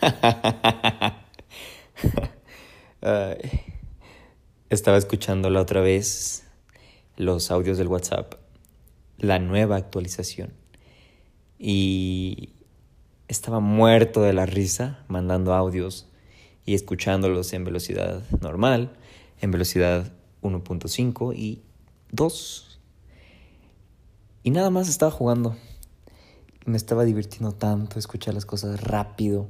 estaba escuchando la otra vez los audios del WhatsApp, la nueva actualización. Y estaba muerto de la risa mandando audios y escuchándolos en velocidad normal, en velocidad 1.5 y 2. Y nada más estaba jugando. Me estaba divirtiendo tanto escuchar las cosas rápido.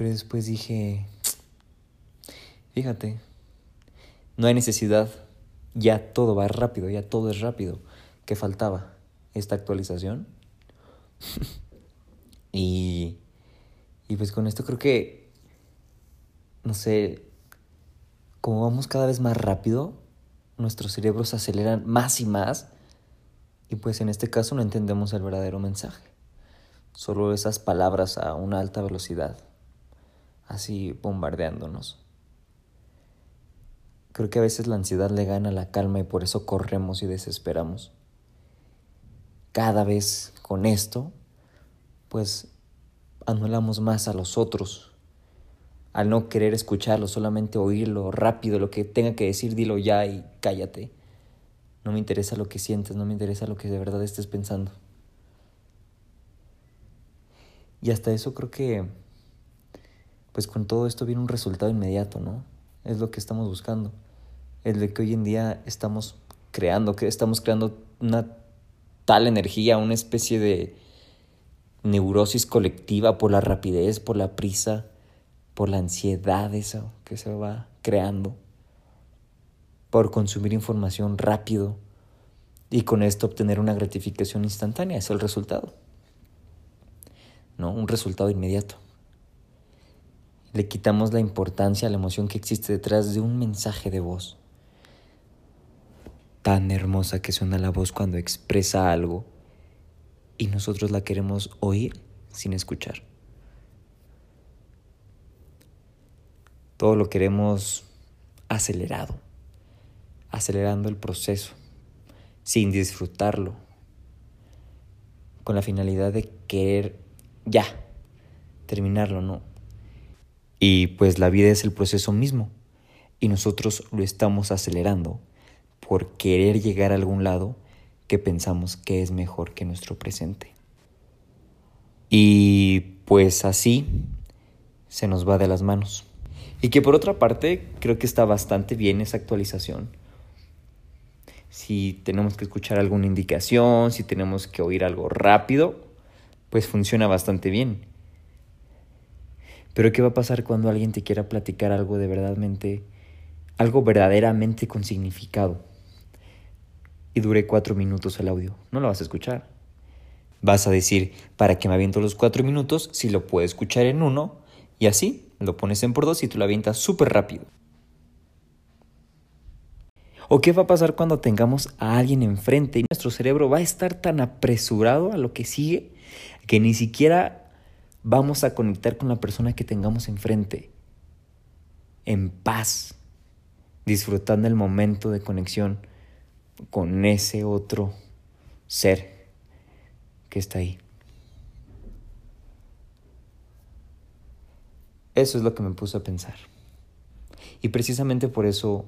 Pero después dije, fíjate, no hay necesidad. Ya todo va rápido, ya todo es rápido. ¿Qué faltaba? Esta actualización. y, y pues con esto creo que, no sé, como vamos cada vez más rápido, nuestros cerebros aceleran más y más. Y pues en este caso no entendemos el verdadero mensaje. Solo esas palabras a una alta velocidad, así bombardeándonos. Creo que a veces la ansiedad le gana la calma y por eso corremos y desesperamos. Cada vez con esto, pues anulamos más a los otros. Al no querer escucharlo, solamente oírlo rápido, lo que tenga que decir, dilo ya y cállate. No me interesa lo que sientes, no me interesa lo que de verdad estés pensando. Y hasta eso creo que, pues con todo esto viene un resultado inmediato, ¿no? Es lo que estamos buscando. Es lo que hoy en día estamos creando, que estamos creando una tal energía, una especie de neurosis colectiva por la rapidez, por la prisa, por la ansiedad eso que se va creando, por consumir información rápido y con esto obtener una gratificación instantánea, es el resultado. ¿no? Un resultado inmediato. Le quitamos la importancia a la emoción que existe detrás de un mensaje de voz. Tan hermosa que suena la voz cuando expresa algo y nosotros la queremos oír sin escuchar. Todo lo queremos acelerado, acelerando el proceso, sin disfrutarlo, con la finalidad de querer ya, terminarlo, ¿no? Y pues la vida es el proceso mismo y nosotros lo estamos acelerando por querer llegar a algún lado que pensamos que es mejor que nuestro presente. Y pues así se nos va de las manos. Y que por otra parte creo que está bastante bien esa actualización. Si tenemos que escuchar alguna indicación, si tenemos que oír algo rápido, pues funciona bastante bien. Pero ¿qué va a pasar cuando alguien te quiera platicar algo de verdaderamente, algo verdaderamente con significado? Y dure cuatro minutos el audio. No lo vas a escuchar. Vas a decir, ¿para qué me aviento los cuatro minutos si lo puedo escuchar en uno? Y así lo pones en por dos y tú lo avientas súper rápido. ¿O qué va a pasar cuando tengamos a alguien enfrente y nuestro cerebro va a estar tan apresurado a lo que sigue que ni siquiera vamos a conectar con la persona que tengamos enfrente en paz, disfrutando el momento de conexión con ese otro ser que está ahí. Eso es lo que me puso a pensar. Y precisamente por eso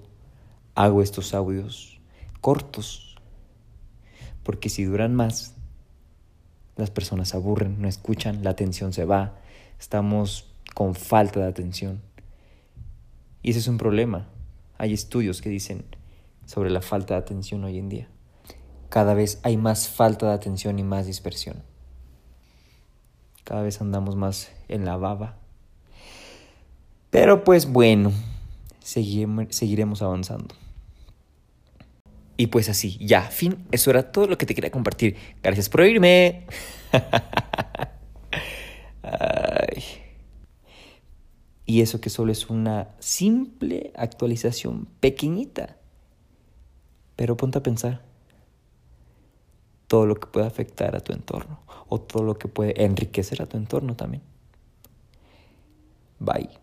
hago estos audios cortos. Porque si duran más, las personas se aburren, no escuchan, la atención se va, estamos con falta de atención. Y ese es un problema. Hay estudios que dicen sobre la falta de atención hoy en día. Cada vez hay más falta de atención y más dispersión. Cada vez andamos más en la baba. Pero pues bueno, seguiremos avanzando. Y pues así, ya, fin, eso era todo lo que te quería compartir. Gracias por oírme. Y eso que solo es una simple actualización, pequeñita. Pero ponte a pensar todo lo que puede afectar a tu entorno o todo lo que puede enriquecer a tu entorno también. Bye.